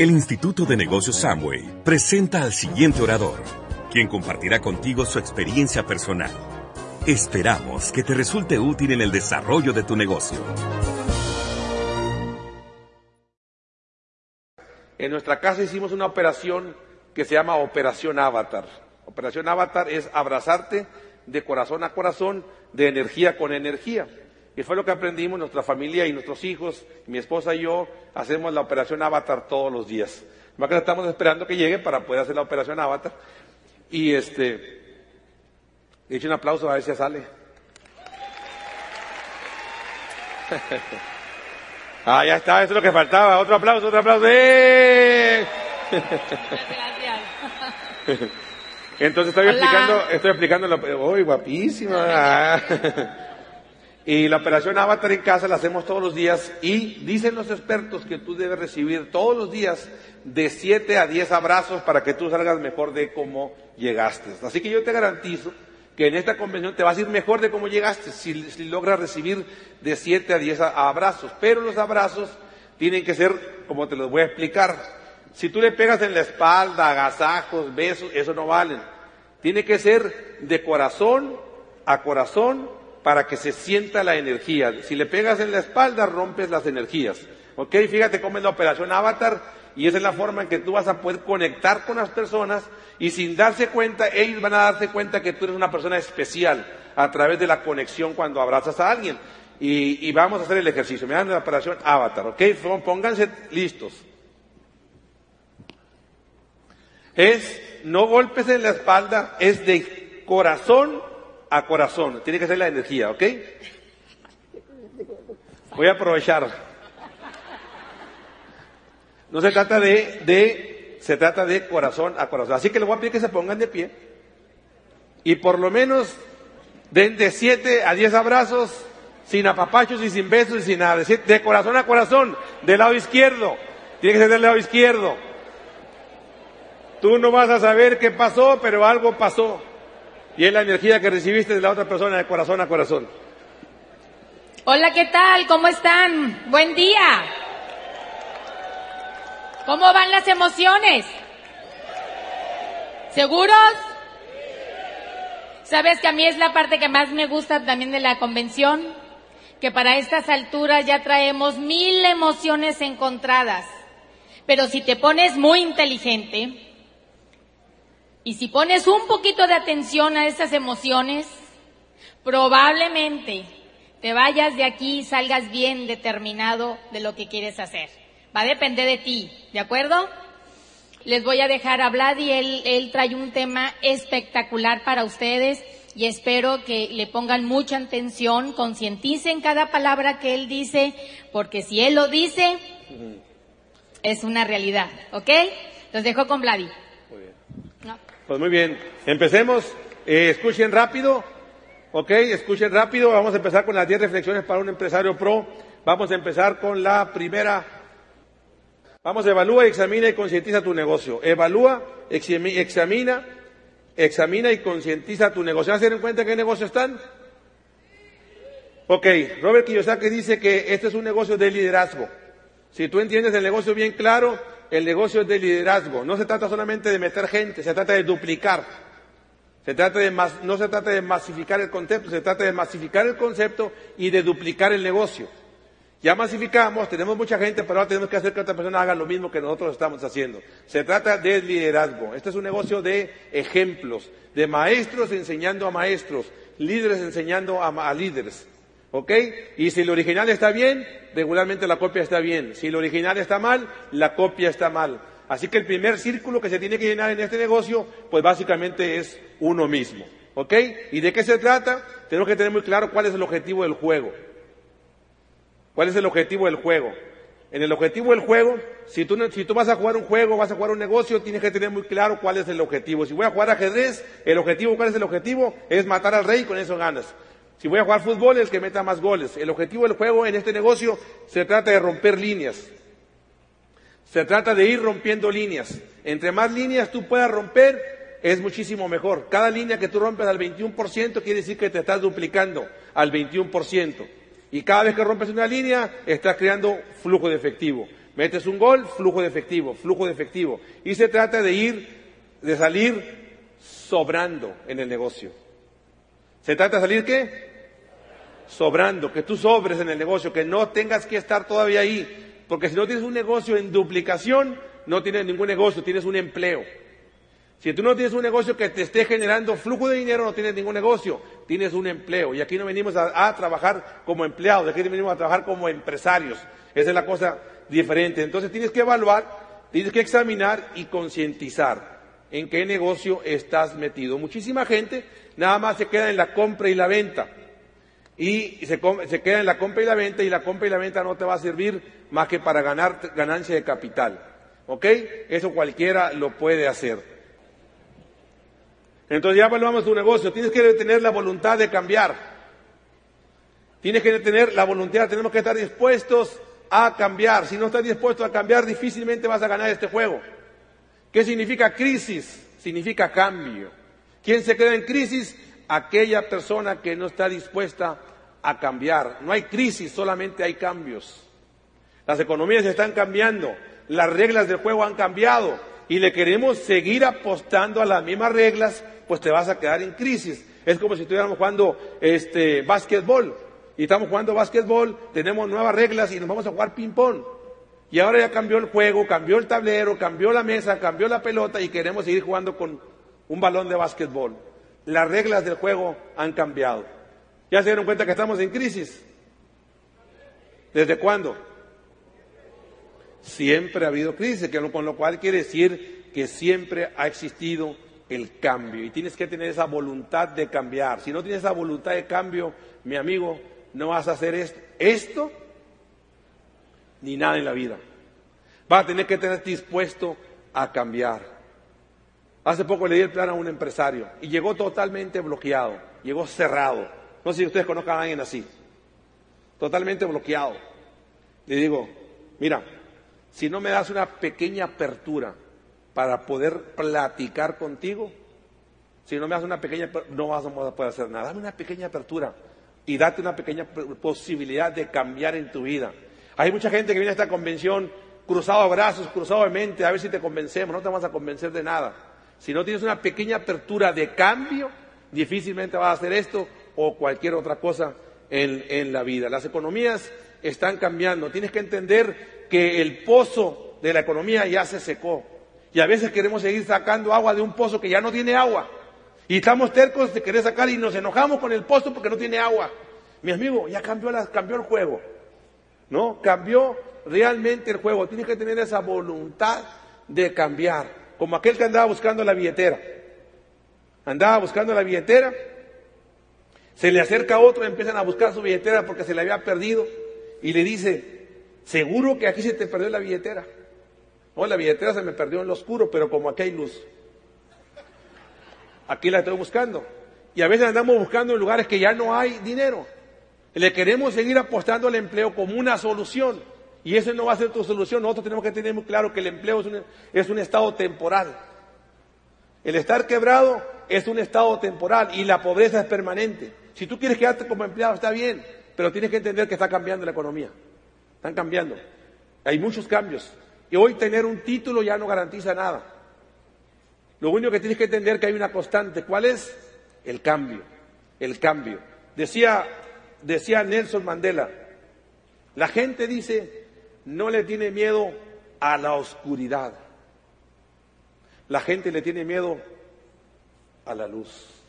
El Instituto de Negocios Samway presenta al siguiente orador, quien compartirá contigo su experiencia personal. Esperamos que te resulte útil en el desarrollo de tu negocio. En nuestra casa hicimos una operación que se llama Operación Avatar. Operación Avatar es abrazarte de corazón a corazón, de energía con energía. Y fue lo que aprendimos nuestra familia y nuestros hijos, mi esposa y yo, hacemos la operación Avatar todos los días. Más que estamos esperando que llegue para poder hacer la operación Avatar. Y este, he hecho un aplauso a ver si sale. ah, ya está, eso es lo que faltaba. Otro aplauso, otro aplauso. ¡Eh! Entonces estoy explicando, estoy explicando, la, ¡uy, guapísima! y la operación Avatar en casa la hacemos todos los días y dicen los expertos que tú debes recibir todos los días de 7 a 10 abrazos para que tú salgas mejor de cómo llegaste. Así que yo te garantizo que en esta convención te vas a ir mejor de cómo llegaste si, logras recibir de 7 a 10 abrazos. Pero los abrazos tienen que ser, como te los voy a explicar, si tú le pegas en la espalda, agasajos, besos, eso no valen. Tiene que ser de corazón a corazón para que se sienta la energía. Si le pegas en la espalda, rompes las energías. ¿Ok? Fíjate cómo es la operación Avatar y esa es la forma en que tú vas a poder conectar con las personas y sin darse cuenta, ellos van a darse cuenta que tú eres una persona especial a través de la conexión cuando abrazas a alguien. Y, vamos a hacer el ejercicio. Me dan la operación Avatar, ¿ok? Pónganse listos. Es, no golpes en la espalda, es de corazón a corazón. Tiene que ser la energía, ¿ok? Voy a aprovechar. No se trata de, de, se trata de corazón a corazón. Así que les voy a pedir que se pongan de pie. Y por lo menos den de siete a diez abrazos, sin apapachos y sin besos y sin nada. De, corazón a corazón, del lado izquierdo. Tiene que ser del lado izquierdo. Tú no vas a saber qué pasó, pero algo pasó. Y es la energía que recibiste de la otra persona de corazón a corazón. Hola, ¿qué tal? ¿Cómo están? Buen día. ¿Cómo van las emociones? ¿Seguros? ¿Sabes que a mí es la parte que más me gusta también de la convención? Que para estas alturas ya traemos mil emociones encontradas. Pero si te pones muy inteligente y si pones un poquito de atención a esas emociones, probablemente te vayas de aquí y salgas bien determinado de lo que quieres hacer. Va a depender de ti, ¿de acuerdo? Les voy a dejar hablar y él, él trae un tema espectacular para ustedes y espero que le pongan mucha atención, concienticen cada palabra que él dice, porque si él lo dice, es una realidad, ¿ok? Los dejo con Vladi. Pues muy bien, empecemos, eh, escuchen rápido, ¿ok? Escuchen rápido, vamos a empezar con las 10 reflexiones para un empresario pro. Vamos a empezar con la primera Vamos, evalúa, examina y concientiza tu negocio. Evalúa, examina, examina y concientiza tu negocio. ¿Has en cuenta qué negocio están? Ok, Robert Kiyosaki dice que este es un negocio de liderazgo. Si tú entiendes el negocio bien claro, el negocio es de liderazgo. No se trata solamente de meter gente, se trata de duplicar. Se trata de no se trata de masificar el concepto, se trata de masificar el concepto y de duplicar el negocio. Ya masificamos, tenemos mucha gente, pero ahora tenemos que hacer que otra persona haga lo mismo que nosotros estamos haciendo. Se trata de liderazgo. Este es un negocio de ejemplos, de maestros enseñando a maestros, líderes enseñando a, líderes. ¿Ok? Y si el original está bien, regularmente la copia está bien. Si el original está mal, la copia está mal. Así que el primer círculo que se tiene que llenar en este negocio, pues básicamente es uno mismo. ¿Ok? ¿Y de qué se trata? Tenemos que tener muy claro cuál es el objetivo del juego. ¿Cuál es el objetivo del juego? En el objetivo del juego, si tú, si vas a jugar un juego, vas a jugar un negocio, tienes que tener muy claro cuál es el objetivo. Si voy a jugar ajedrez, el objetivo, ¿cuál es el objetivo? Es matar al rey con eso ganas. Si voy a jugar fútbol, es que meta más goles. El objetivo del juego en este negocio se trata de romper líneas. Se trata de ir rompiendo líneas. Entre más líneas tú puedas romper, es muchísimo mejor. Cada línea que tú rompes al 21% quiere decir que te estás duplicando al 21%. Y cada vez que rompes una línea, estás creando flujo de efectivo. Metes un gol, flujo de efectivo, flujo de efectivo. Y se trata de ir, de salir sobrando en el negocio. ¿Se trata de salir qué? Sobrando, que tú sobres en el negocio, que no tengas que estar todavía ahí. Porque si no tienes un negocio en duplicación, no tienes ningún negocio, tienes un empleo. Si tú no tienes un negocio que te esté generando flujo de dinero, no tienes ningún negocio, tienes un empleo. Y aquí no venimos a, trabajar como empleados, aquí venimos a trabajar como empresarios. Esa es la cosa diferente. Entonces tienes que evaluar, tienes que examinar y concientizar en qué negocio estás metido. Muchísima gente nada más se queda en la compra y la venta. Y se, queda en la compra y la venta y la compra y la venta no te va a servir más que para ganar ganancia de capital. ¿Ok? Eso cualquiera lo puede hacer. Entonces ya evaluamos tu negocio. Tienes que tener la voluntad de cambiar. Tienes que tener la voluntad, tenemos que estar dispuestos a cambiar. Si no estás dispuesto a cambiar, difícilmente vas a ganar este juego. ¿Qué significa crisis? Significa cambio. ¿Quién se queda en crisis? Aquella persona que no está dispuesta a cambiar. No hay crisis, solamente hay cambios. Las economías están cambiando, las reglas del juego han cambiado y le queremos seguir apostando a las mismas reglas pues te vas a quedar en crisis. Es como si estuviéramos jugando este básquetbol y estamos jugando básquetbol, tenemos nuevas reglas y nos vamos a jugar ping pong. Y ahora ya cambió el juego, cambió el tablero, cambió la mesa, cambió la pelota y queremos seguir jugando con un balón de básquetbol. Las reglas del juego han cambiado. ¿Ya se dieron cuenta que estamos en crisis? ¿Desde cuándo? Siempre ha habido crisis, con lo cual quiere decir que siempre ha existido el cambio y tienes que tener esa voluntad de cambiar. Si no tienes esa voluntad de cambio, mi amigo, no vas a hacer esto, ni nada en la vida. Vas a tener que tener dispuesto a cambiar. Hace poco le di el plan a un empresario y llegó totalmente bloqueado, llegó cerrado. No sé si ustedes conozcan a alguien así. Totalmente bloqueado. Le digo, mira, si no me das una pequeña apertura, para poder platicar contigo. Si no me das una pequeña, no vas a poder hacer nada. Dame una pequeña apertura y date una pequeña posibilidad de cambiar en tu vida. Hay mucha gente que viene a esta convención cruzado de brazos, cruzado de mente, a ver si te convencemos. No te vas a convencer de nada. Si no tienes una pequeña apertura de cambio, difícilmente vas a hacer esto o cualquier otra cosa en, en la vida. Las economías están cambiando. Tienes que entender que el pozo de la economía ya se secó. Y a veces queremos seguir sacando agua de un pozo que ya no tiene agua. Y estamos tercos de querer sacar y nos enojamos con el pozo porque no tiene agua. Mi amigo, ya cambió, la, cambió el juego. ¿No? Cambió realmente el juego. Tienes que tener esa voluntad de cambiar. Como aquel que andaba buscando la billetera. Andaba buscando la billetera. Se le acerca otro, empiezan a buscar su billetera porque se le había perdido. Y le dice, seguro que aquí se te perdió la billetera. Oh, la billetera se me perdió en lo oscuro, pero como aquí hay luz. Aquí la estoy buscando. Y a veces andamos buscando en lugares que ya no hay dinero. Le queremos seguir apostando al empleo como una solución. Y eso no va a ser tu solución. Nosotros tenemos que tener muy claro que el empleo es un, es un estado temporal. El estar quebrado es un estado temporal y la pobreza es permanente. Si tú quieres quedarte como empleado, está bien, pero tienes que entender que está cambiando la economía. Están cambiando. Hay muchos cambios. Y hoy tener un título ya no garantiza nada. Lo único que tienes que entender es que hay una constante. ¿Cuál es? El cambio. El cambio. Decía, decía Nelson Mandela, la gente dice, no le tiene miedo a la oscuridad. La gente le tiene miedo a la luz.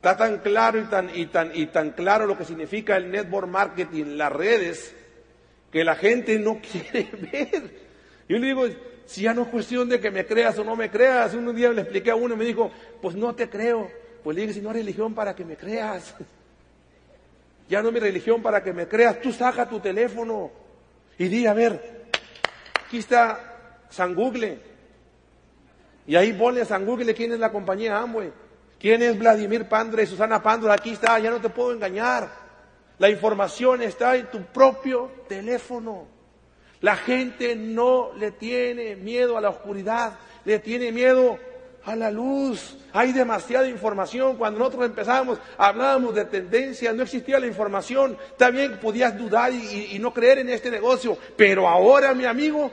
Está tan claro y tan, y tan, y tan claro lo que significa el network marketing, las redes, que la gente no quiere ver. Yo le digo, si ya no es cuestión de que me creas o no me creas, un día le expliqué a uno y me dijo, pues no te creo. Pues le dije, si no es religión para que me creas. Ya no es mi religión para que me creas. Tú saca tu teléfono y di, a ver, aquí está San Google. Y ahí ponle a San Google quién es la compañía Amway. ¿Quién es Vladimir Pandra y Susana Pandra? Aquí está, ya no te puedo engañar. La información está en tu propio teléfono. La gente no le tiene miedo a la oscuridad, le tiene miedo a la luz. Hay demasiada información. Cuando nosotros empezamos, hablábamos de tendencias, no existía la información. También podías dudar y, no creer en este negocio. Pero ahora, mi amigo,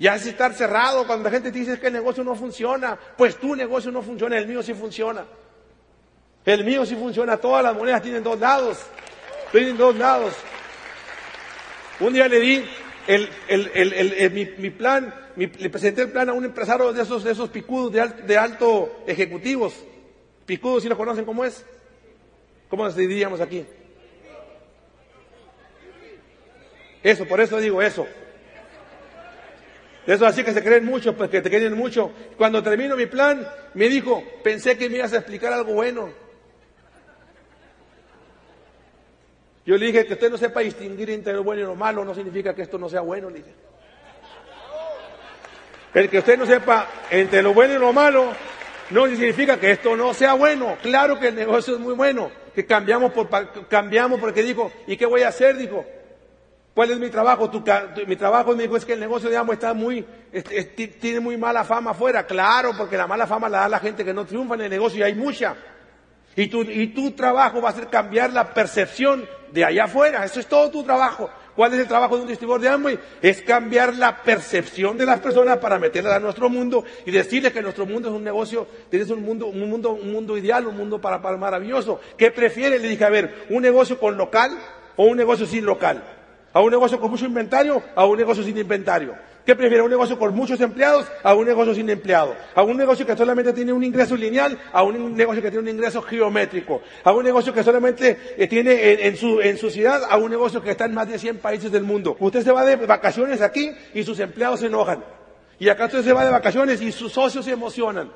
ya es estar cerrado cuando la gente te dice que el negocio no funciona. Pues tu negocio no funciona, el mío sí funciona. El mío sí funciona. Todas las monedas tienen dos lados. Tienen dos lados. Un día le di el, mi, plan, le presenté el plan a un empresario de esos, de esos picudos de, alto ejecutivos. Picudos, si lo conocen, ¿cómo es? ¿Cómo diríamos aquí? Eso, por eso digo eso. Eso así que se creen mucho, pues que te quieren mucho. Cuando termino mi plan, me dijo, pensé que me ibas a explicar algo bueno. Yo le dije que usted no sepa distinguir entre lo bueno y lo malo, no significa que esto no sea bueno, le. El que usted no sepa entre lo bueno y lo malo, no significa que esto no sea bueno. Claro que el negocio es muy bueno, que cambiamos por, cambiamos porque dijo, ¿y qué voy a hacer? Dijo, ¿cuál es mi trabajo? mi trabajo me dijo es que el negocio, digamos, está muy, tiene muy mala fama afuera. Claro, porque la mala fama la da la gente que no triunfa en el negocio y hay mucha. Y tu, y tu trabajo va a ser cambiar la percepción de allá afuera. Eso es todo tu trabajo. ¿Cuál es el trabajo de un distribuidor de Amway? Es cambiar la percepción de las personas para meterlas a nuestro mundo y decirles que nuestro mundo es un negocio, tienes un mundo, un mundo, un mundo ideal, un mundo para, para maravilloso. ¿Qué prefiere? Le dije, a ver, ¿un negocio con local o un negocio sin local? ¿A un negocio con mucho inventario? ¿A un negocio sin inventario? ¿Qué prefiere? ¿Un negocio con muchos empleados a un negocio sin empleados? ¿A un negocio que solamente tiene un ingreso lineal a un negocio que tiene un ingreso geométrico? ¿A un negocio que solamente eh, tiene en, su, en su ciudad a un negocio que está en más de 100 países del mundo? Usted se va de vacaciones aquí y sus empleados se enojan. Y acá usted se va de vacaciones y sus socios se emocionan.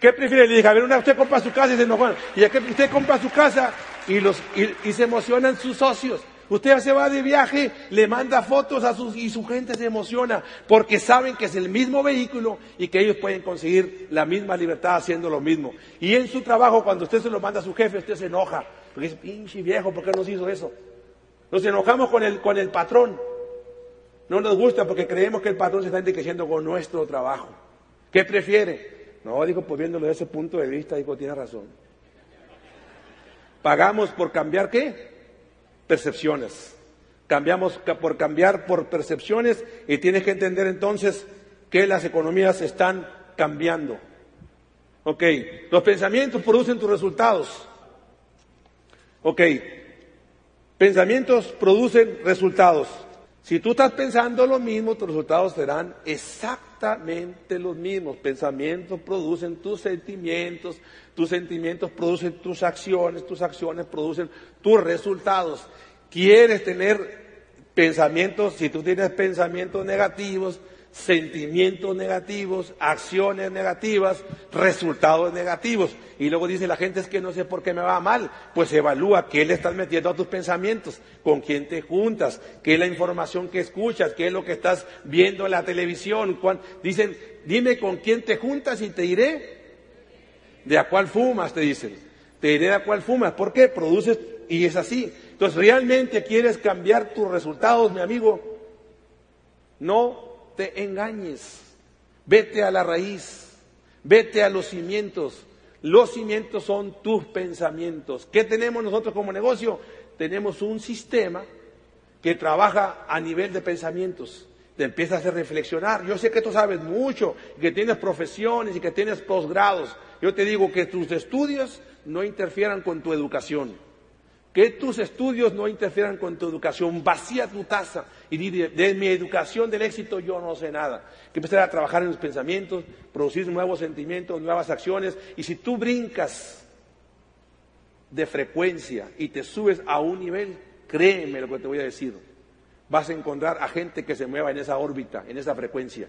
¿Qué prefiere? Le dije, a ver, una usted compra su casa y se enojan. Y acá usted compra su casa y, los, y se emocionan sus socios. Usted se va de viaje, le manda fotos a sus y su gente se emociona porque saben que es el mismo vehículo y que ellos pueden conseguir la misma libertad haciendo lo mismo. Y en su trabajo, cuando usted se lo manda a su jefe, usted se enoja porque dice, pinche viejo, ¿por qué nos hizo eso? Nos enojamos con el, con el patrón. No nos gusta porque creemos que el patrón se está enriqueciendo con nuestro trabajo. ¿Qué prefiere? No, dijo, pues viéndolo desde ese punto de vista, dijo, tiene razón. ¿Pagamos por cambiar qué? Percepciones. Cambiamos por cambiar por percepciones y tienes que entender entonces que las economías están cambiando. Ok, los pensamientos producen tus resultados. Ok, pensamientos producen resultados. Si tú estás pensando lo mismo, tus resultados serán exactamente los mismos. Pensamientos producen tus sentimientos, tus sentimientos producen tus acciones, tus acciones producen tus resultados. ¿Quieres tener pensamientos? Si tú tienes pensamientos negativos, sentimientos negativos, acciones negativas, resultados negativos. Y luego dice la gente es que no sé por qué me va mal. Pues evalúa qué le estás metiendo a tus pensamientos, con quién te juntas, qué es la información que escuchas, qué es lo que estás viendo en la televisión. Dicen, dime con quién te juntas y te diré ¿De a cuál fumas? Te dicen. Te diré de a cuál fumas. ¿Por qué? Produces, y es así. Entonces, ¿realmente quieres cambiar tus resultados, mi amigo? No te engañes. Vete a la raíz. Vete a los cimientos. Los cimientos son tus pensamientos. ¿Qué tenemos nosotros como negocio? Tenemos un sistema que trabaja a nivel de pensamientos. Te empiezas a reflexionar. Yo sé que tú sabes mucho, que tienes profesiones y que tienes posgrados, yo te digo que tus estudios no interfieran con tu educación. Que tus estudios no interfieran con tu educación. Vacía tu taza y di, de, mi educación del éxito yo no sé nada. Que empezar a trabajar en los pensamientos, producir nuevos sentimientos, nuevas acciones. Y si tú brincas de frecuencia y te subes a un nivel, créeme lo que te voy a decir. Vas a encontrar a gente que se mueva en esa órbita, en esa frecuencia.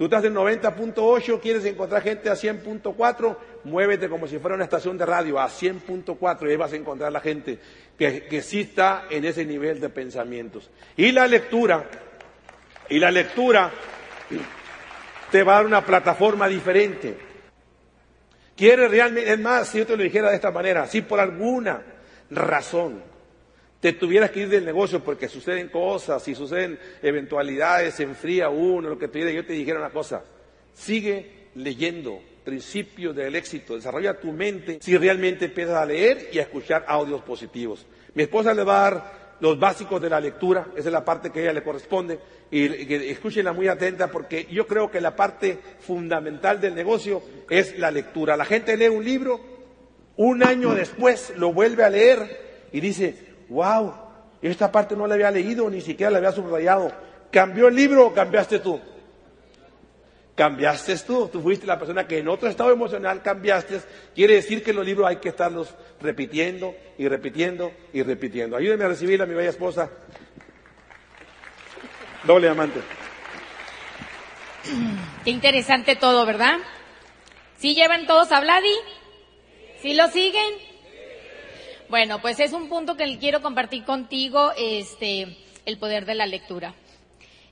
Tú estás en 90.8, quieres encontrar gente a 100.4, muévete como si fuera una estación de radio a 100.4 y ahí vas a encontrar la gente que, que sí está en ese nivel de pensamientos. Y la lectura, y la lectura te va a dar una plataforma diferente. Quieres realmente, es más, si yo te lo dijera de esta manera, si por alguna razón te tuvieras que ir del negocio porque suceden cosas, y suceden eventualidades, se enfría uno, lo que te diga, yo te dijera una cosa, sigue leyendo, principio del éxito. Desarrolla tu mente si realmente empiezas a leer y a escuchar audios positivos. Mi esposa le va a dar los básicos de la lectura, esa es la parte que a ella le corresponde, y, escúchenla muy atenta porque yo creo que la parte fundamental del negocio es la lectura. La gente lee un libro, un año después lo vuelve a leer y dice, wow, esta parte no la había leído, ni siquiera la había subrayado. ¿Cambió el libro o cambiaste tú? cambiaste tú, tú fuiste la persona que en otro estado emocional cambiaste, quiere decir que los libros hay que estarlos repitiendo y repitiendo y repitiendo. Ayúdenme a recibir a mi bella esposa. Doble amante. Qué interesante todo, ¿verdad? ¿Sí llevan todos a Vladi? ¿Sí lo siguen? Bueno, pues es un punto que quiero compartir contigo, este, el poder de la lectura.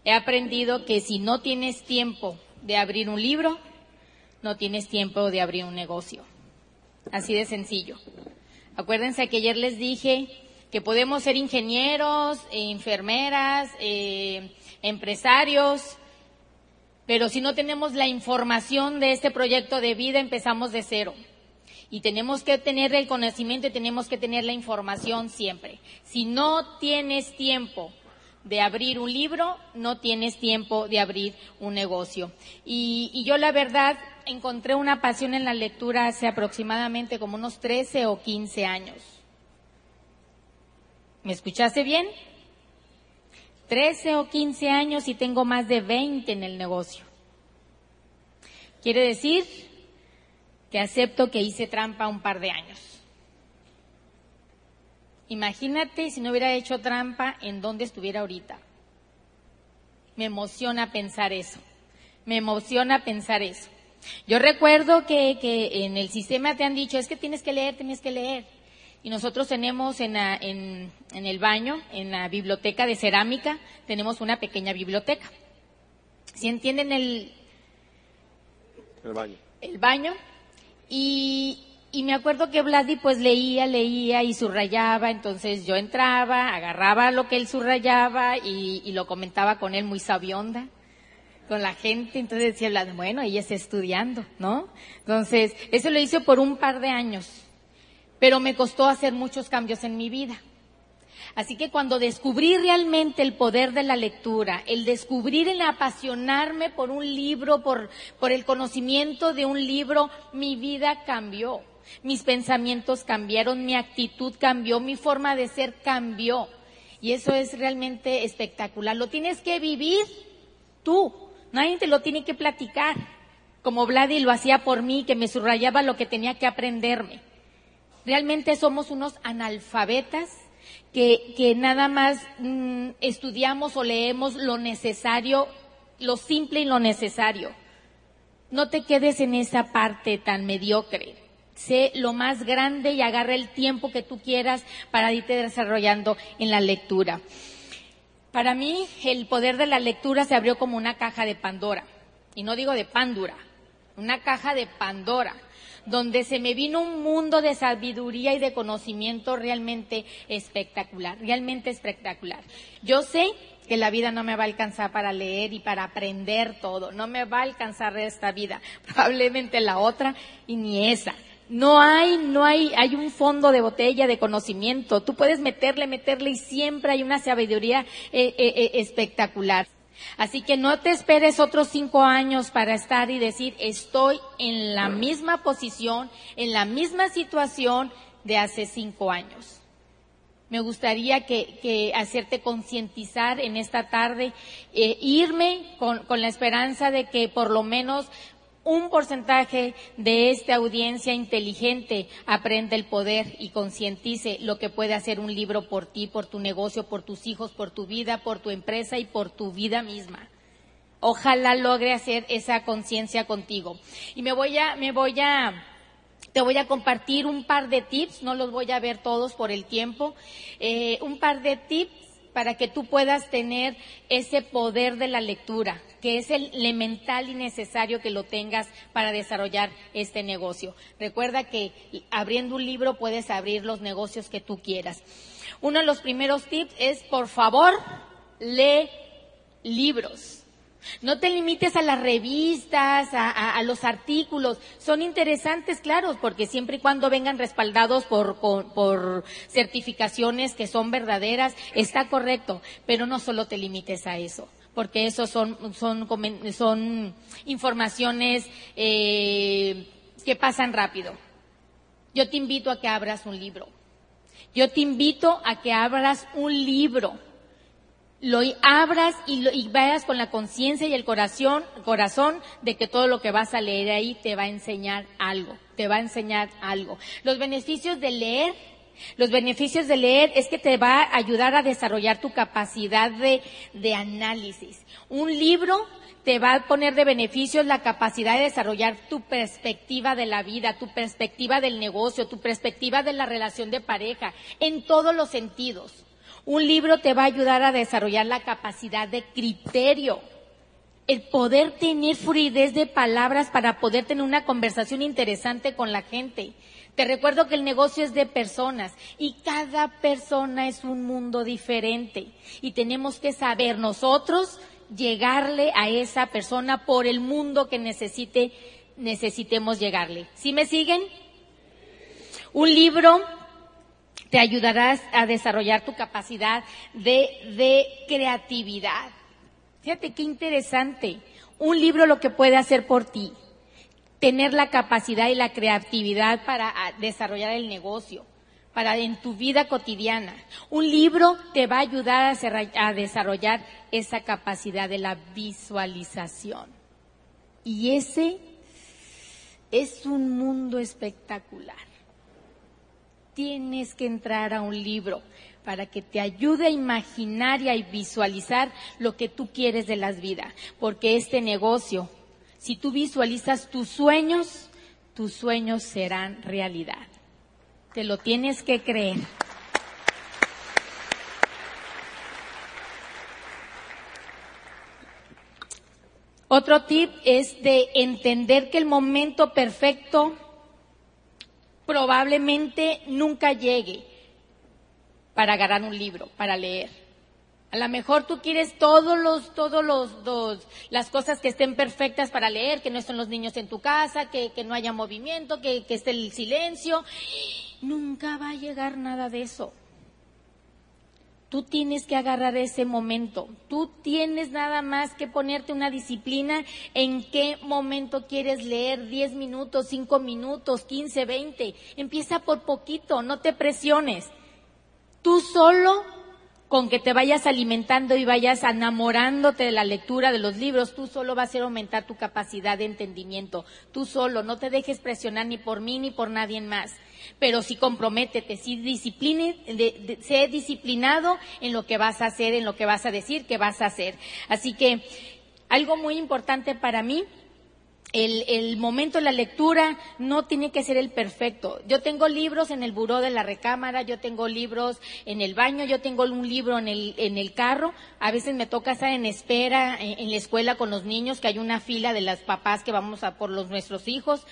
He aprendido que si no tienes tiempo de abrir un libro, no tienes tiempo de abrir un negocio. Así de sencillo. Acuérdense que ayer les dije que podemos ser ingenieros, enfermeras, eh, empresarios, pero si no tenemos la información de este proyecto de vida, empezamos de cero. Y tenemos que tener el conocimiento y tenemos que tener la información siempre. Si no tienes tiempo de abrir un libro, no tienes tiempo de abrir un negocio. Y, yo la verdad encontré una pasión en la lectura hace aproximadamente como unos 13 o 15 años. ¿Me escuchaste bien? 13 o 15 años y tengo más de 20 en el negocio. Quiere decir que acepto que hice trampa un par de años. Imagínate si no hubiera hecho trampa en dónde estuviera ahorita. Me emociona pensar eso. Me emociona pensar eso. Yo recuerdo que, que en el sistema te han dicho, es que tienes que leer, tienes que leer. Y nosotros tenemos en, en, en el baño, en la biblioteca de cerámica, tenemos una pequeña biblioteca. ¿Si entienden el... El baño. El baño. Y, y me acuerdo que Vladi pues leía, leía y subrayaba, entonces yo entraba, agarraba lo que él subrayaba y, lo comentaba con él muy sabionda, con la gente, entonces decía Vladi, bueno, ella está estudiando, ¿no? Entonces, eso lo hice por un par de años, pero me costó hacer muchos cambios en mi vida. Así que cuando descubrí realmente el poder de la lectura, el descubrir el apasionarme por un libro, por, por el conocimiento de un libro, mi vida cambió. Mis pensamientos cambiaron, mi actitud cambió, mi forma de ser cambió. Y eso es realmente espectacular. Lo tienes que vivir tú. Nadie te lo tiene que platicar. Como Vladi lo hacía por mí, que me subrayaba lo que tenía que aprenderme. Realmente somos unos analfabetas que, nada más mm, estudiamos o leemos lo necesario, lo simple y lo necesario. No te quedes en esa parte tan mediocre sé lo más grande y agarra el tiempo que tú quieras para irte desarrollando en la lectura. Para mí, el poder de la lectura se abrió como una caja de Pandora. Y no digo de Pandora, una caja de Pandora, donde se me vino un mundo de sabiduría y de conocimiento realmente espectacular, realmente espectacular. Yo sé que la vida no me va a alcanzar para leer y para aprender todo, no me va a alcanzar esta vida, probablemente la otra y ni esa. No hay, no hay, hay un fondo de botella de conocimiento. Tú puedes meterle, meterle y siempre hay una sabiduría eh, eh, eh, espectacular. Así que no te esperes otros cinco años para estar y decir estoy en la misma posición, en la misma situación de hace cinco años. Me gustaría que, hacerte concientizar en esta tarde, irme con, con la esperanza de que por lo menos un porcentaje de esta audiencia inteligente aprende el poder y concientice lo que puede hacer un libro por ti, por tu negocio, por tus hijos, por tu vida, por tu empresa y por tu vida misma. Ojalá logre hacer esa conciencia contigo. Y me voy a, me voy a, te voy a compartir un par de tips, no los voy a ver todos por el tiempo, eh, un par de tips para que tú puedas tener ese poder de la lectura, que es el elemental y necesario que lo tengas para desarrollar este negocio. Recuerda que abriendo un libro puedes abrir los negocios que tú quieras. Uno de los primeros tips es, por favor, lee libros. No te limites a las revistas, a, los artículos. Son interesantes, claro, porque siempre y cuando vengan respaldados por, certificaciones que son verdaderas, está correcto. Pero no solo te limites a eso, porque eso son, son, son informaciones eh, que pasan rápido. Yo te invito a que abras un libro. Yo te invito a que abras un libro lo abras y, vayas con la conciencia y el corazón, corazón de que todo lo que vas a leer ahí te va a enseñar algo, te va a enseñar algo. Los beneficios de leer, los beneficios de leer es que te va a ayudar a desarrollar tu capacidad de, de análisis. Un libro te va a poner de beneficios la capacidad de desarrollar tu perspectiva de la vida, tu perspectiva del negocio, tu perspectiva de la relación de pareja, en todos los sentidos. Un libro te va a ayudar a desarrollar la capacidad de criterio, el poder tener fluidez de palabras para poder tener una conversación interesante con la gente. Te recuerdo que el negocio es de personas y cada persona es un mundo diferente y tenemos que saber nosotros llegarle a esa persona por el mundo que necesite, necesitemos llegarle. ¿Sí me siguen? Un libro te ayudarás a desarrollar tu capacidad de, de creatividad. Fíjate qué interesante. Un libro lo que puede hacer por ti, tener la capacidad y la creatividad para ah, desarrollar el negocio, para en tu vida cotidiana. Un libro te va a ayudar a, desarrollar esa capacidad de la visualización. Y ese es un mundo espectacular tienes que entrar a un libro para que te ayude a imaginar y a visualizar lo que tú quieres de las vidas. Porque este negocio, si tú visualizas tus sueños, tus sueños serán realidad. Te lo tienes que creer. Otro tip es de entender que el momento perfecto probablemente nunca llegue para agarrar un libro, para leer. A lo mejor tú quieres todos los, todos los, dos, las cosas que estén perfectas para leer, que no estén los niños en tu casa, que, que no haya movimiento, que, que esté el silencio. Nunca va a llegar nada de eso. Tú tienes que agarrar ese momento. Tú tienes nada más que ponerte una disciplina en qué momento quieres leer 10 minutos, 5 minutos, 15, 20. Empieza por poquito, no te presiones. Tú solo con que te vayas alimentando y vayas enamorándote de la lectura de los libros, tú solo vas a hacer aumentar tu capacidad de entendimiento. Tú solo, no te dejes presionar ni por mí ni por nadie más. Pero sí comprométete, sí discipline, sé disciplinado en lo que vas a hacer, en lo que vas a decir que vas a hacer. Así que algo muy importante para mí el, momento de la lectura no tiene que ser el perfecto. Yo tengo libros en el buró de la recámara, yo tengo libros en el baño, yo tengo un libro en el, en el carro. A veces me toca estar en espera en, la escuela con los niños, que hay una fila de las papás que vamos a por los nuestros hijos.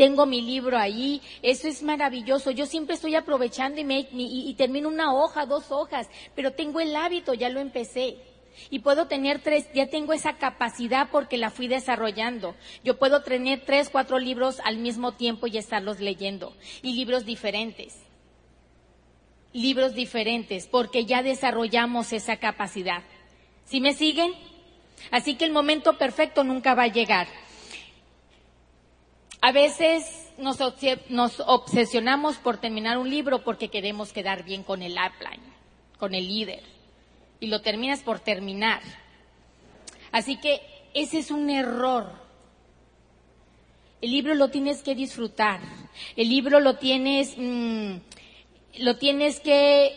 Tengo mi libro ahí, eso es maravilloso. Yo siempre estoy aprovechando y, me, y, y termino una hoja, dos hojas, pero tengo el hábito, ya lo empecé. Y puedo tener tres, ya tengo esa capacidad porque la fui desarrollando. Yo puedo tener tres, cuatro libros al mismo tiempo y estarlos leyendo. Y libros diferentes. Libros diferentes porque ya desarrollamos esa capacidad. ¿Sí me siguen? Así que el momento perfecto nunca va a llegar. A veces nos, obsesionamos por terminar un libro porque queremos quedar bien con el upline, con el líder y lo terminas por terminar. Así que ese es un error. El libro lo tienes que disfrutar. El libro lo tienes, mm, lo tienes que,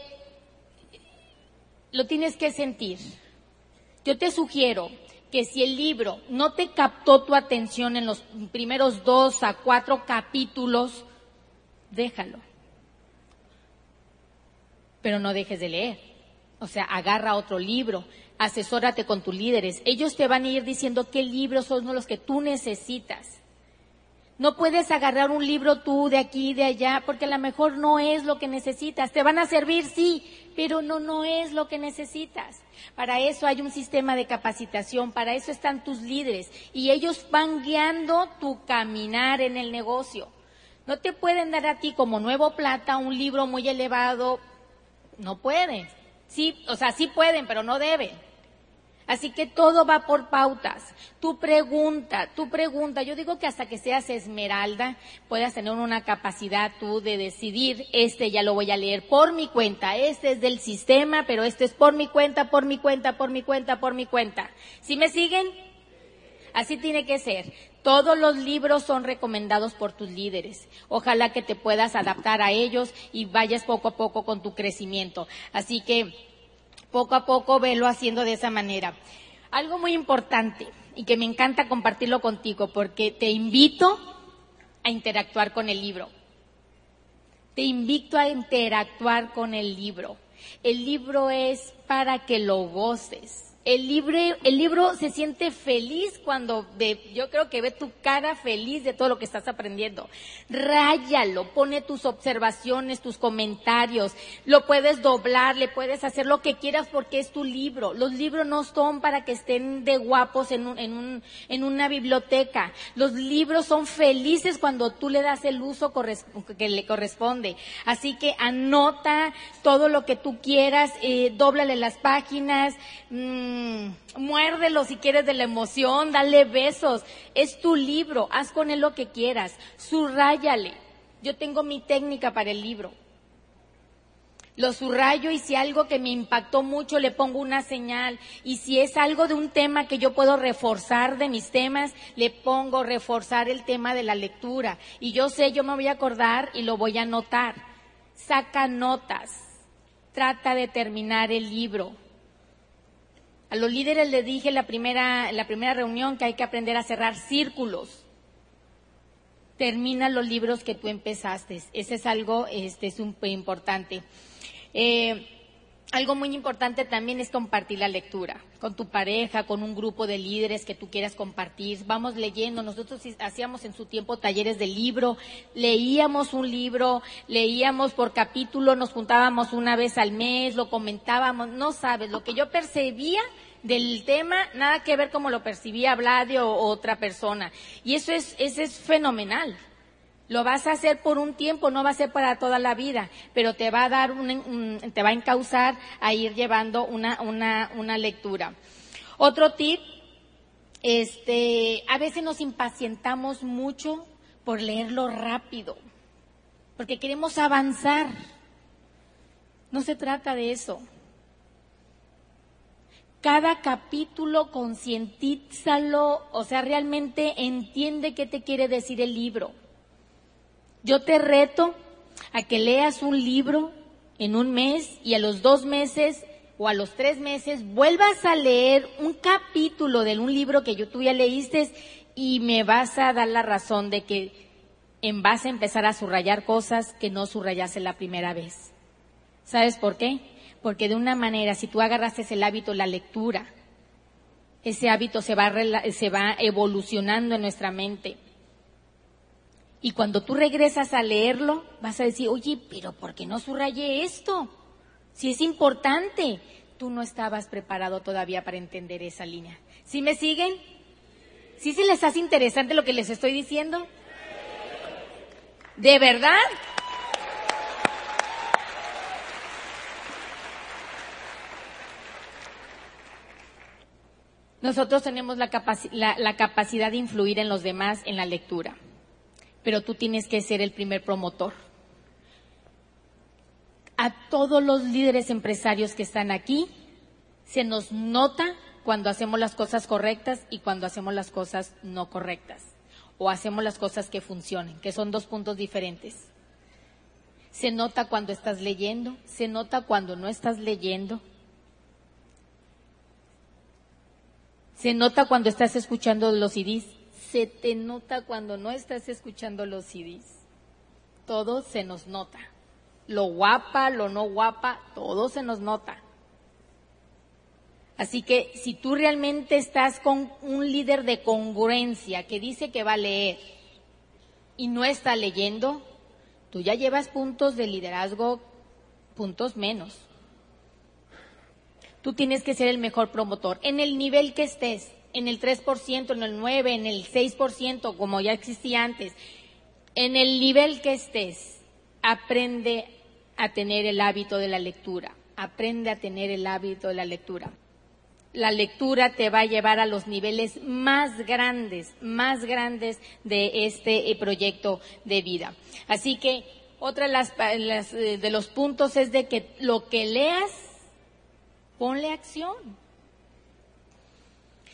lo tienes que sentir. Yo te sugiero que si el libro no te captó tu atención en los primeros dos a cuatro capítulos, déjalo. Pero no dejes de leer. O sea, agarra otro libro, asesórate con tus líderes. Ellos te van a ir diciendo qué libros son los que tú necesitas. No puedes agarrar un libro tú de aquí, de allá, porque a lo mejor no es lo que necesitas. Te van a servir, sí, pero no, no es lo que necesitas. Para eso hay un sistema de capacitación, para eso están tus líderes y ellos van guiando tu caminar en el negocio. No te pueden dar a ti como nuevo plata un libro muy elevado, no pueden. Sí, o sea, sí pueden, pero no deben. Así que todo va por pautas. Tu pregunta, tu pregunta, yo digo que hasta que seas esmeralda puedas tener una capacidad tú de decidir, este ya lo voy a leer por mi cuenta, este es del sistema, pero este es por mi cuenta, por mi cuenta, por mi cuenta, por mi cuenta. ¿Sí me siguen? Así tiene que ser. Todos los libros son recomendados por tus líderes. Ojalá que te puedas adaptar a ellos y vayas poco a poco con tu crecimiento. Así que poco a poco velo haciendo de esa manera. Algo muy importante y que me encanta compartirlo contigo porque te invito a interactuar con el libro. Te invito a interactuar con el libro. El libro es para que lo goces. El libro, el libro se siente feliz cuando ve, yo creo que ve tu cara feliz de todo lo que estás aprendiendo. Ráyalo, pone tus observaciones, tus comentarios, lo puedes doblar, le puedes hacer lo que quieras porque es tu libro. Los libros no son para que estén de guapos en, un, en, un, en una biblioteca. Los libros son felices cuando tú le das el uso que le corresponde. Así que anota todo lo que tú quieras, eh, dóblale las páginas. Mmm, Mm, muérdelo si quieres de la emoción, dale besos. Es tu libro, haz con él lo que quieras, subrayale. Yo tengo mi técnica para el libro. Lo subrayo y si algo que me impactó mucho le pongo una señal. Y si es algo de un tema que yo puedo reforzar de mis temas, le pongo reforzar el tema de la lectura. Y yo sé, yo me voy a acordar y lo voy a anotar. Saca notas. Trata de terminar el libro. A los líderes les dije en la primera, la primera reunión que hay que aprender a cerrar círculos. Termina los libros que tú empezaste. Ese es algo este, es un, importante. Eh, algo muy importante también es compartir la lectura con tu pareja, con un grupo de líderes que tú quieras compartir. Vamos leyendo. Nosotros hacíamos en su tiempo talleres de libro, leíamos un libro, leíamos por capítulo, nos juntábamos una vez al mes, lo comentábamos. No sabes, lo que yo percibía del tema, nada que ver como lo percibía Vladio o otra persona. Y eso es, eso es fenomenal. Lo vas a hacer por un tiempo, no va a ser para toda la vida, pero te va a dar un, te va a encauzar a ir llevando una, una, una lectura. Otro tip, este, a veces nos impacientamos mucho por leerlo rápido, porque queremos avanzar. No se trata de eso. Cada capítulo concientízalo, o sea, realmente entiende qué te quiere decir el libro. Yo te reto a que leas un libro en un mes y a los dos meses o a los tres meses vuelvas a leer un capítulo de un libro que yo tú ya leíste y me vas a dar la razón de que en base a empezar a subrayar cosas que no subrayaste la primera vez. ¿Sabes por qué? Porque de una manera, si tú agarraste el hábito, la lectura, ese hábito se va, se va evolucionando en nuestra mente. Y cuando tú regresas a leerlo, vas a decir, oye, pero ¿por qué no subrayé esto? Si es importante, tú no estabas preparado todavía para entender esa línea. ¿Sí me siguen? ¿Sí se les hace interesante lo que les estoy diciendo? ¿De verdad? Nosotros tenemos la, capacidad de influir en los demás en la lectura pero tú tienes que ser el primer promotor. A todos los líderes empresarios que están aquí, se nos nota cuando hacemos las cosas correctas y cuando hacemos las cosas no correctas, o hacemos las cosas que funcionen, que son dos puntos diferentes. Se nota cuando estás leyendo, se nota cuando no estás leyendo. Se nota cuando estás escuchando los CDs se te nota cuando no estás escuchando los CDs. Todo se nos nota. Lo guapa, lo no guapa, todo se nos nota. Así que si tú realmente estás con un líder de congruencia que dice que va a leer, y no está leyendo, tú ya llevas puntos de liderazgo, puntos menos. Tú tienes que ser el mejor promotor en el nivel que estés, en el 3%, en el 9%, en el 6%, como ya existía antes. En el nivel que estés, aprende a tener el hábito de la lectura. Aprende a tener el hábito de la lectura. La lectura te va a llevar a los niveles más grandes, más grandes de este eh, proyecto de vida. Así que otra de, las, eh, de los puntos es de que lo que leas, ponle acción.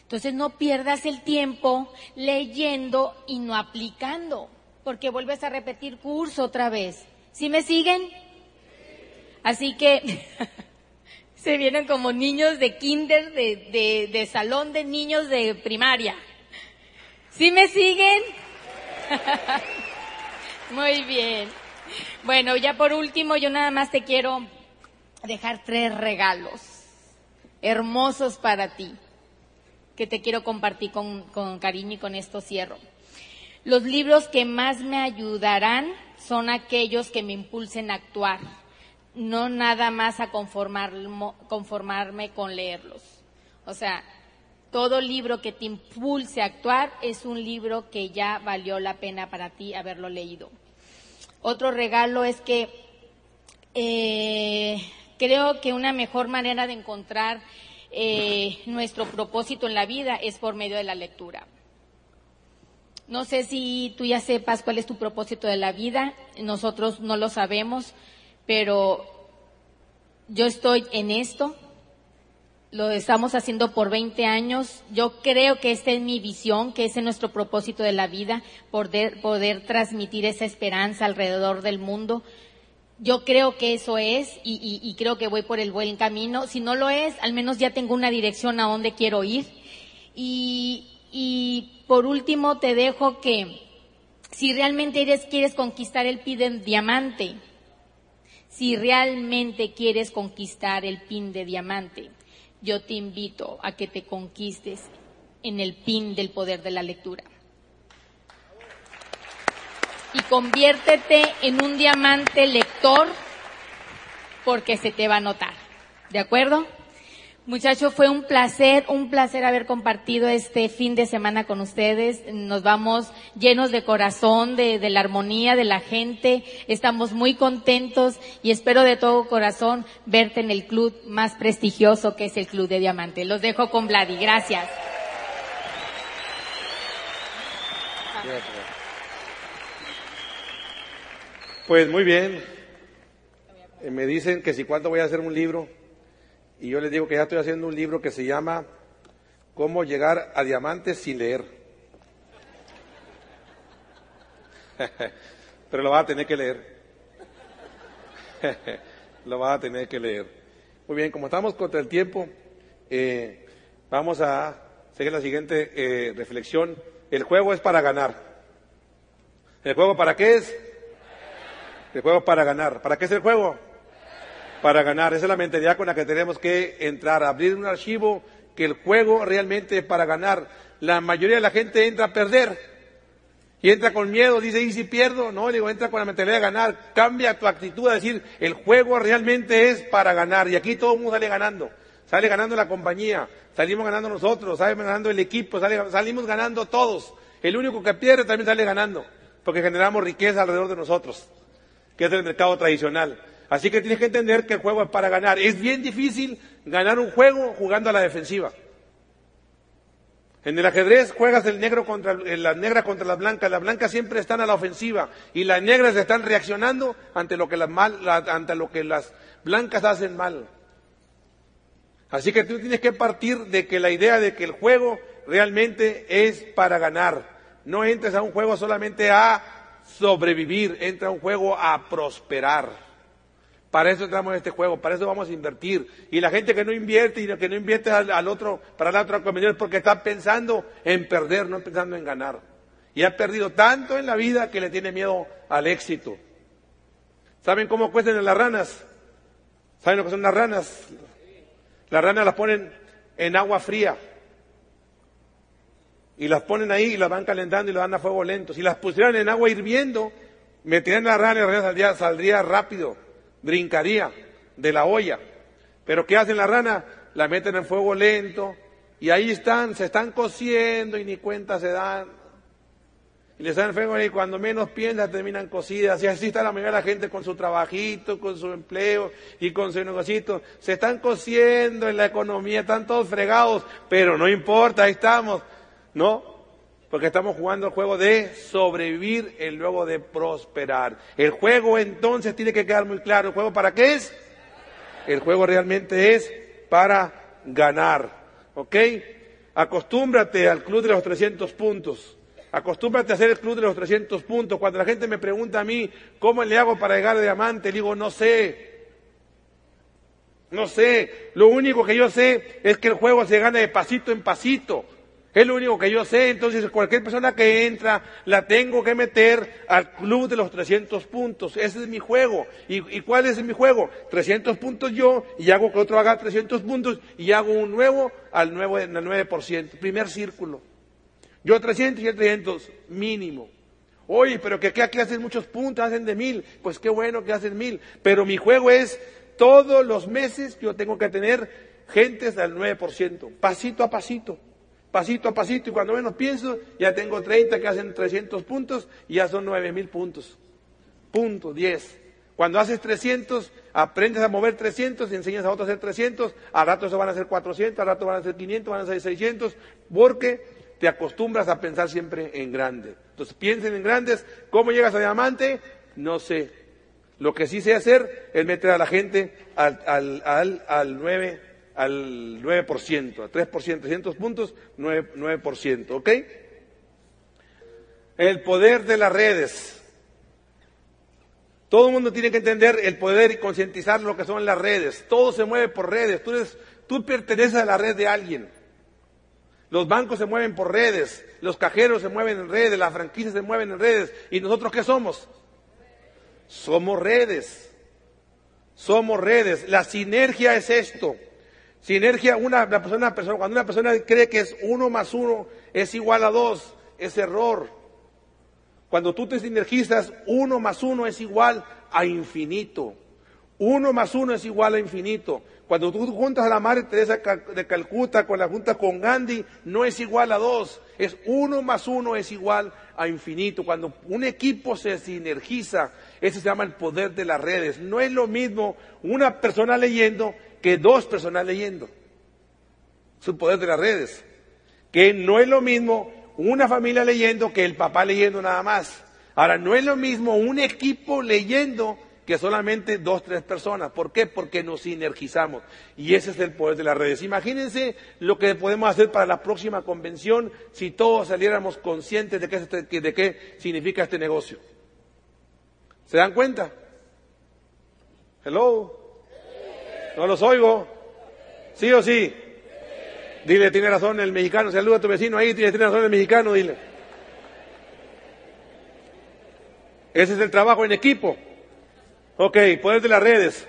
Entonces no pierdas el tiempo leyendo y no aplicando, porque vuelves a repetir curso otra vez. ¿Sí me siguen? Así que se vienen como niños de kinder, de, de, salón de niños de primaria. ¿Sí me siguen? Muy bien. Bueno, ya por último, yo nada más te quiero dejar tres regalos hermosos para ti que te quiero compartir con, con cariño y con esto cierro. Los libros que más me ayudarán son aquellos que me impulsen a actuar, no nada más a conformarme con leerlos. O sea, todo libro que te impulse a actuar es un libro que ya valió la pena para ti haberlo leído. Otro regalo es que eh, creo que una mejor manera de encontrar eh, nuestro propósito en la vida es por medio de la lectura. No sé si tú ya sepas cuál es tu propósito de la vida, nosotros no lo sabemos, pero yo estoy en esto, lo estamos haciendo por 20 años, yo creo que esta es mi visión, que ese es nuestro propósito de la vida, poder, poder transmitir esa esperanza alrededor del mundo. Yo creo que eso es y, creo que voy por el buen camino. Si no lo es, al menos ya tengo una dirección a dónde quiero ir. Y, y por último te dejo que si realmente eres, quieres conquistar el pin de diamante, si realmente quieres conquistar el pin de diamante, yo te invito a que te conquistes en el pin del poder de la lectura. Y conviértete en un diamante lector porque se te va a notar. ¿De acuerdo? Muchachos, fue un placer, un placer haber compartido este fin de semana con ustedes. Nos vamos llenos de corazón, de, la armonía de la gente. Estamos muy contentos y espero de todo corazón verte en el club más prestigioso que es el Club de Diamante. Los dejo con Vladi. Gracias. Pues muy bien. Eh, me dicen que si cuánto voy a hacer un libro. Y yo les digo que ya estoy haciendo un libro que se llama Cómo llegar a diamantes sin leer. Pero lo vas a tener que leer. lo vas a tener que leer. Muy bien, como estamos contra el tiempo, eh, vamos a seguir la siguiente eh, reflexión. El juego es para ganar. ¿El juego para qué es? El juego para ganar. ¿Para qué es el juego? para ganar. Esa es la mentalidad con la que tenemos que entrar, abrir un archivo que el juego realmente es para ganar. La mayoría de la gente entra a perder y entra con miedo, dice, ¿y si pierdo? No, le digo, entra con la mentalidad de ganar. Cambia tu actitud a decir, el juego realmente es para ganar. Y aquí todo el mundo sale ganando. Sale ganando la compañía, salimos ganando nosotros, sale ganando el equipo, salimos ganando todos. El único que pierde también sale ganando, porque generamos riqueza alrededor de nosotros, que es el mercado tradicional. Así que tienes que entender que el juego es para ganar. Es bien difícil ganar un juego jugando a la defensiva. En el ajedrez juegas el negro contra la negra contra las blancas, las blancas siempre están a la ofensiva y las negras están reaccionando ante lo que las ante lo que las blancas hacen mal. Así que tú tienes que partir de que la idea de que el juego realmente es para ganar. No entres a un juego solamente a sobrevivir, entra un juego a prosperar. Para eso entramos en este juego, para eso vamos a invertir. Y la gente que no invierte y que no invierte al, otro, para la otra convención es porque está pensando en perder, no pensando en ganar. Y ha perdido tanto en la vida que le tiene miedo al éxito. ¿Saben cómo cuestan las ranas? ¿Saben lo que son las ranas? Las ranas las ponen en agua fría. Y las ponen ahí y las van calentando y las dan a fuego lento. Si las pusieran en agua hirviendo, metían la rana y la rana saldría, saldría rápido, brincaría de la olla. Pero ¿qué hacen la rana? La meten en fuego lento y ahí están, se están cociendo y ni cuenta se dan. Y les dan fuego y cuando menos piensan terminan cocidas. Y así está la mayoría de la gente con su trabajito, con su empleo y con su negocito. Se están cociendo en la economía, están todos fregados, pero no importa, ahí estamos. ¿No? Porque estamos jugando el juego de sobrevivir y luego de prosperar. El juego entonces tiene que quedar muy claro. ¿El juego para qué es? El juego realmente es para ganar. ¿Ok? Acostúmbrate al club de los 300 puntos. Acostúmbrate a hacer el club de los 300 puntos. Cuando la gente me pregunta a mí, ¿cómo le hago para llegar a diamante? Le digo, no sé. No sé. Lo único que yo sé es que el juego se gana de pasito en pasito. Es lo único que yo sé. Entonces, cualquier persona que entra, la tengo que meter al club de los 300 puntos. Ese es mi juego. ¿Y, cuál es mi juego? 300 puntos yo y hago que otro haga 300 puntos y hago un nuevo al, nuevo, al 9%. Primer círculo. Yo 300 y él 300, mínimo. Oye, pero que aquí hacen muchos puntos, hacen de mil. Pues qué bueno que hacen mil. Pero mi juego es, todos los meses yo tengo que tener gentes al 9%, pasito a pasito, pasito a pasito. Y cuando menos pienso, ya tengo 30 que hacen 300 puntos y ya son 9 mil puntos. Punto, 10. Cuando haces 300, aprendes a mover 300 y enseñas a otros a hacer 300. Al rato eso van a ser 400, al rato van a ser 500, van a ser 600, porque te acostumbras a pensar siempre en grande. Entonces piensen en grandes. ¿Cómo llegas a diamante? No sé. Lo que sí sé hacer es meter a la gente al, al, al, 9, al 9%, a 3%, 300 puntos, 9%, 9%, ¿ok? El poder de las redes. Todo el mundo tiene que entender el poder y concientizar lo que son las redes. Todo se mueve por redes. Tú, eres, tú perteneces a la red de alguien. Los bancos se mueven por redes, los cajeros se mueven en redes, las franquicias se mueven en redes. ¿Y nosotros qué somos? Somos redes. Somos redes. La sinergia es esto. Sinergia, una, persona, cuando una persona cree que es uno más uno es igual a dos, es error. Cuando tú te sinergizas, uno más uno es igual a infinito. Uno más uno es igual a infinito. Cuando tú juntas a la Madre Teresa de Calcuta con la junta con Gandhi, no es igual a dos. Es uno más uno es igual a infinito. Cuando un equipo se sinergiza, ese se llama el poder de las redes. No es lo mismo una persona leyendo que dos personas leyendo. Es el poder de las redes. Que no es lo mismo una familia leyendo que el papá leyendo nada más. Ahora, no es lo mismo un equipo leyendo que solamente dos, tres personas. ¿Por qué? Porque nos sinergizamos. Y ese es el poder de las redes. Imagínense lo que podemos hacer para la próxima convención si todos saliéramos conscientes de qué, este, de qué significa este negocio. ¿Se dan cuenta? Hello. No los oigo. ¿Sí o sí? Dile, tiene razón el mexicano. Saluda a tu vecino ahí, tiene, tiene razón el mexicano, dile. Ese es el trabajo en equipo. Ok, poder de las redes.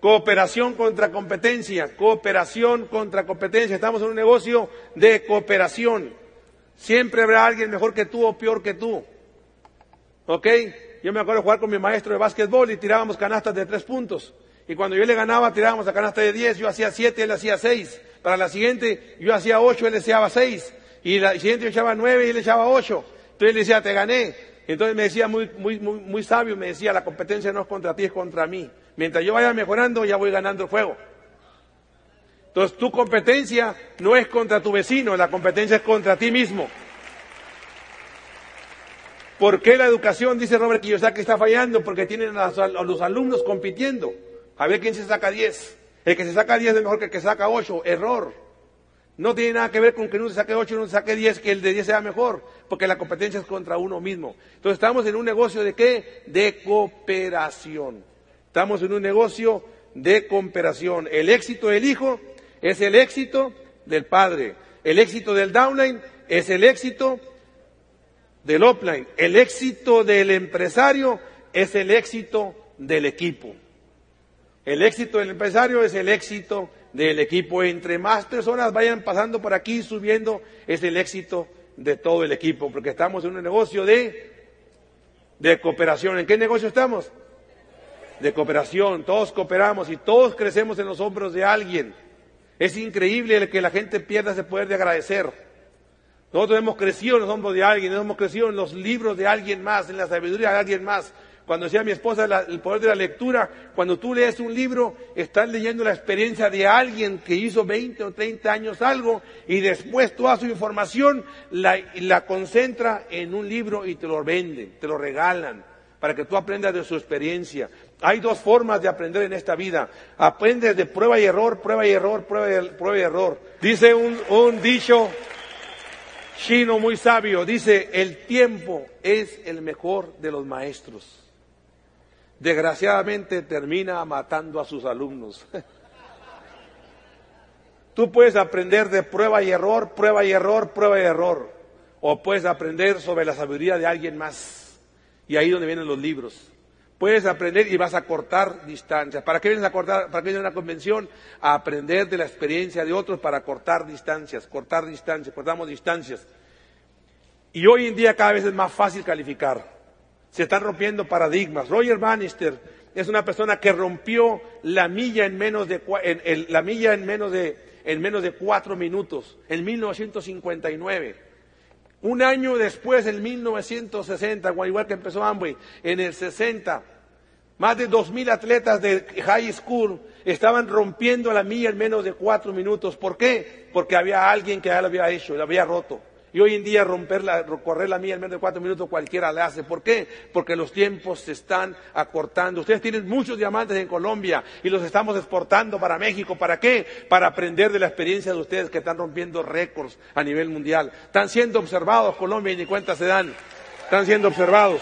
Cooperación contra competencia. Cooperación contra competencia. Estamos en un negocio de cooperación. Siempre habrá alguien mejor que tú o peor que tú. ¿Ok? Yo me acuerdo jugar con mi maestro de básquetbol y tirábamos canastas de tres puntos. Y cuando yo le ganaba, tirábamos a canasta de diez, yo hacía siete, él hacía seis. Para la siguiente, yo hacía ocho, él echaba seis. Y la siguiente yo echaba nueve y él echaba ocho. Entonces él decía, te gané. Entonces me decía muy, muy, muy, muy sabio, me decía, la competencia no es contra ti, es contra mí. Mientras yo vaya mejorando, ya voy ganando el juego. Entonces tu competencia no es contra tu vecino, la competencia es contra ti mismo. ¿Por qué la educación, dice Robert Kiyosaki, está fallando? Porque tienen a los alumnos compitiendo. A ver quién se saca 10. El que se saca 10 es mejor que el que saca 8. Error. No tiene nada que ver con que uno se saque 8 y uno se saque 10, que el de 10 sea mejor, porque la competencia es contra uno mismo. Entonces estamos en un negocio de qué? De cooperación. Estamos en un negocio de cooperación. El éxito del hijo es el éxito del padre. El éxito del downline es el éxito del upline. El éxito del empresario es el éxito del equipo. El éxito del empresario es el éxito del equipo. Entre más personas vayan pasando por aquí, subiendo, es el éxito de todo el equipo, porque estamos en un negocio de, de cooperación. ¿En qué negocio estamos? De cooperación. Todos cooperamos y todos crecemos en los hombros de alguien. Es increíble el que la gente pierda ese poder de agradecer. Nosotros hemos crecido en los hombros de alguien, hemos crecido en los libros de alguien más, en la sabiduría de alguien más. Cuando decía mi esposa el poder de la lectura, cuando tú lees un libro, estás leyendo la experiencia de alguien que hizo 20 o 30 años algo y después toda su información la, la concentra en un libro y te lo venden, te lo regalan para que tú aprendas de su experiencia. Hay dos formas de aprender en esta vida. Aprendes de prueba y error, prueba y error, prueba y, prueba y error. Dice un dicho chino muy sabio, dice, el tiempo es el mejor de los maestros desgraciadamente termina matando a sus alumnos. Tú puedes aprender de prueba y error, prueba y error, prueba y error. O puedes aprender sobre la sabiduría de alguien más. Y ahí es donde vienen los libros. Puedes aprender y vas a cortar distancias. ¿Para qué vienes a cortar? ¿Para qué vienes a una convención? A aprender de la experiencia de otros para cortar distancias, cortar distancias, cortamos distancias. Y hoy en día cada vez es más fácil calificar. Se están rompiendo paradigmas. Roger Bannister es una persona que rompió la milla en menos de, la milla en menos de, en menos de cuatro minutos, en 1959. Un año después, en 1960, igual que empezó Amway, en el 60, más de dos mil atletas de high school estaban rompiendo la milla en menos de cuatro minutos. ¿Por qué? Porque había alguien que ya lo había hecho, lo había roto. Y hoy en día romper la, correr la mía en menos de cuatro minutos cualquiera le hace. ¿Por qué? Porque los tiempos se están acortando. Ustedes tienen muchos diamantes en Colombia y los estamos exportando para México. ¿Para qué? Para aprender de la experiencia de ustedes que están rompiendo récords a nivel mundial. Están siendo observados Colombia y ni cuenta se dan. Están siendo observados.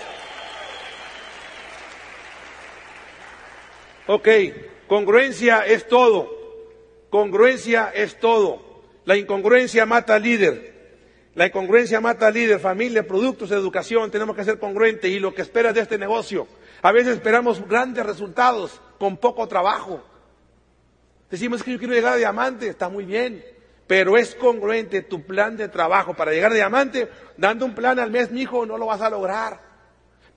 Ok, congruencia es todo. Congruencia es todo. La incongruencia mata al líder. La incongruencia mata al líder, familia, productos, educación. Tenemos que ser congruentes y lo que esperas de este negocio. A veces esperamos grandes resultados con poco trabajo. Decimos que yo quiero llegar a diamante, está muy bien, pero es congruente tu plan de trabajo para llegar a diamante. Dando un plan al mes, mi hijo, no lo vas a lograr.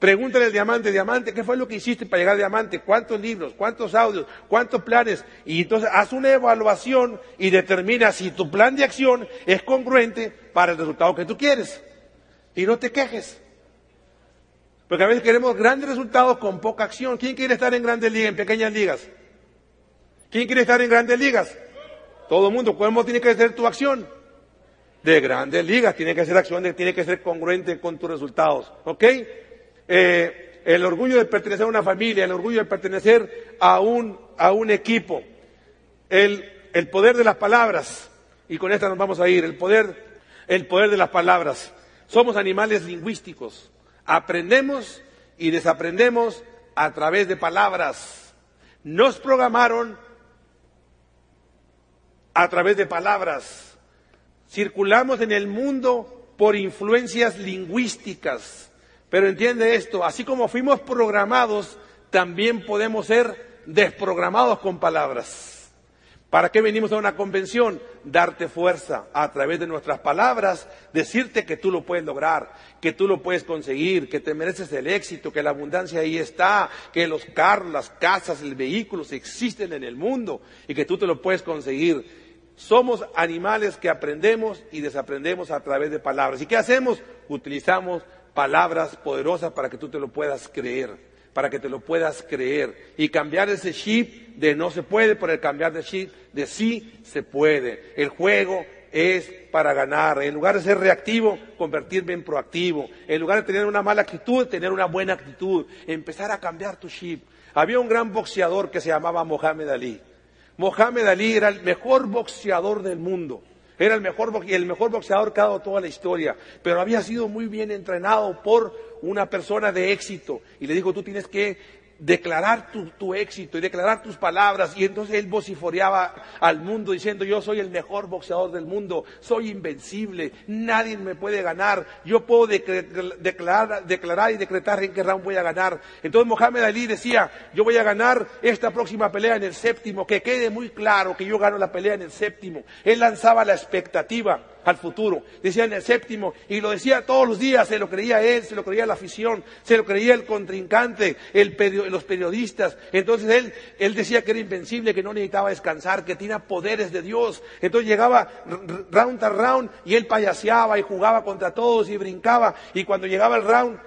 Pregúntale al diamante, diamante, ¿qué fue lo que hiciste para llegar a diamante? ¿Cuántos libros? ¿Cuántos audios? ¿Cuántos planes? Y entonces haz una evaluación y determina si tu plan de acción es congruente para el resultado que tú quieres. Y no te quejes. Porque a veces queremos grandes resultados con poca acción. ¿Quién quiere estar en grandes ligas, en pequeñas ligas? ¿Quién quiere estar en grandes ligas? Todo el mundo. ¿Cómo tiene que ser tu acción? De grandes ligas. Tiene que ser acción, tiene que ser congruente con tus resultados. ¿Ok? Eh, el orgullo de pertenecer a una familia, el orgullo de pertenecer a un, a un equipo, el, el poder de las palabras, y con esta nos vamos a ir, el poder, el poder de las palabras. Somos animales lingüísticos, aprendemos y desaprendemos a través de palabras. Nos programaron a través de palabras. Circulamos en el mundo por influencias lingüísticas. Pero entiende esto, así como fuimos programados, también podemos ser desprogramados con palabras. ¿Para qué venimos a una convención? Darte fuerza a través de nuestras palabras, decirte que tú lo puedes lograr, que tú lo puedes conseguir, que te mereces el éxito, que la abundancia ahí está, que los carros, las casas, los vehículos existen en el mundo y que tú te lo puedes conseguir. Somos animales que aprendemos y desaprendemos a través de palabras. ¿Y qué hacemos? Utilizamos palabras poderosas para que tú te lo puedas creer, para que te lo puedas creer. Y cambiar ese chip de no se puede por el cambiar de chip de sí se puede. El juego es para ganar. En lugar de ser reactivo, convertirme en proactivo. En lugar de tener una mala actitud, tener una buena actitud. Empezar a cambiar tu chip. Había un gran boxeador que se llamaba Mohamed Ali. Mohamed Ali era el mejor boxeador del mundo. Era el mejor, el mejor boxeador que ha dado toda la historia, pero había sido muy bien entrenado por una persona de éxito. Y le dijo, tú tienes que declarar tu, éxito y declarar tus palabras. Y entonces él vociforeaba al mundo diciendo, yo soy el mejor boxeador del mundo, soy invencible, nadie me puede ganar, yo puedo declarar, declarar y decretar en qué round voy a ganar. Entonces Mohamed Ali decía, yo voy a ganar esta próxima pelea en el séptimo, que quede muy claro que yo gano la pelea en el séptimo. Él lanzaba la expectativa. Al futuro. Decía en el séptimo, y lo decía todos los días, se lo creía él, se lo creía la afición, se lo creía el contrincante, el los periodistas. Entonces él, él decía que era invencible, que no necesitaba descansar, que tenía poderes de Dios. Entonces llegaba round tras round y él payaseaba y jugaba contra todos y brincaba. Y cuando llegaba el round,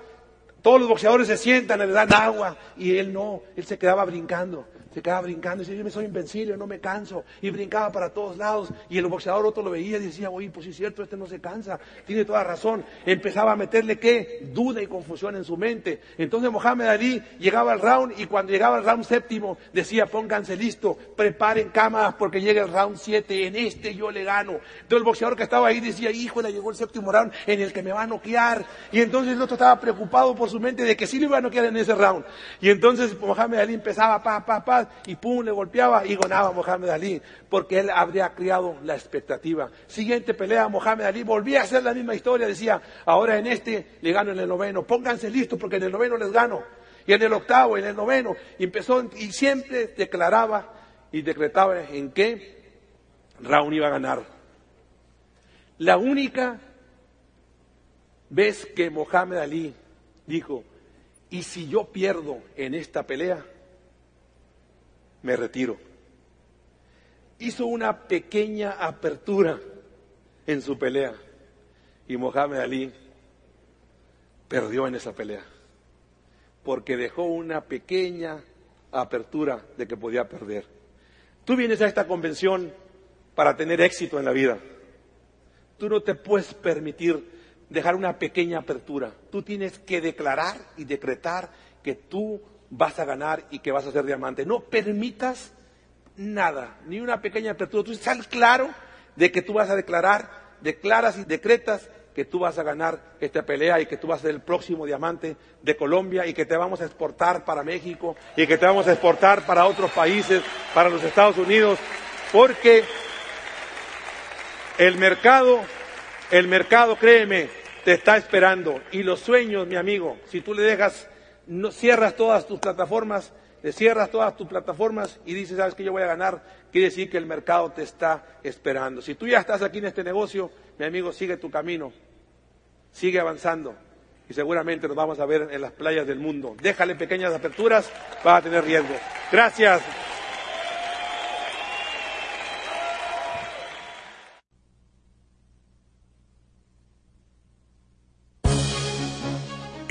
todos los boxeadores se sientan, le dan agua y él no, él se quedaba brincando se quedaba brincando y decía, yo me soy invencible, no me canso. Y brincaba para todos lados. Y el boxeador otro lo veía y decía, oye, pues sí es cierto, este no se cansa. Tiene toda razón. Empezaba a meterle qué? Duda y confusión en su mente. Entonces Mohamed Ali llegaba al round y cuando llegaba al round séptimo decía, pónganse listo, preparen cámaras porque llega el round siete, en este yo le gano. Entonces el boxeador que estaba ahí decía, híjole, llegó el séptimo round en el que me va a noquear. Y entonces el otro estaba preocupado por su mente de que sí le iba a noquear en ese round. Y entonces Mohamed Ali empezaba, pa, pa, pa, y pum, le golpeaba y ganaba Mohamed Ali, porque él habría criado la expectativa. Siguiente pelea, Mohamed Ali volvía a hacer la misma historia, decía, ahora en este le gano en el noveno, pónganse listos porque en el noveno les gano. Y en el octavo, en el noveno, y empezó y siempre declaraba y decretaba en qué Raúl iba a ganar. La única vez que Mohamed Ali dijo, y si yo pierdo en esta pelea, me retiro. Hizo una pequeña apertura en su pelea y Mohamed Ali perdió en esa pelea porque dejó una pequeña apertura de que podía perder. Tú vienes a esta convención para tener éxito en la vida. Tú no te puedes permitir dejar una pequeña apertura. Tú tienes que declarar y decretar que tú vas a ganar y que vas a ser diamante. No permitas nada, ni una pequeña apertura. Tú estás claro de que tú vas a declarar, declaras y decretas que tú vas a ganar esta pelea y que tú vas a ser el próximo diamante de Colombia y que te vamos a exportar para México y que te vamos a exportar para otros países, para los Estados Unidos, porque el mercado, el mercado, créeme, te está esperando y los sueños, mi amigo, si tú le dejas no, cierras todas tus plataformas, cierras todas tus plataformas y dices, sabes que yo voy a ganar, quiere decir que el mercado te está esperando. Si tú ya estás aquí en este negocio, mi amigo, sigue tu camino, sigue avanzando y seguramente nos vamos a ver en las playas del mundo. Déjale pequeñas aperturas, va a tener riesgo. Gracias.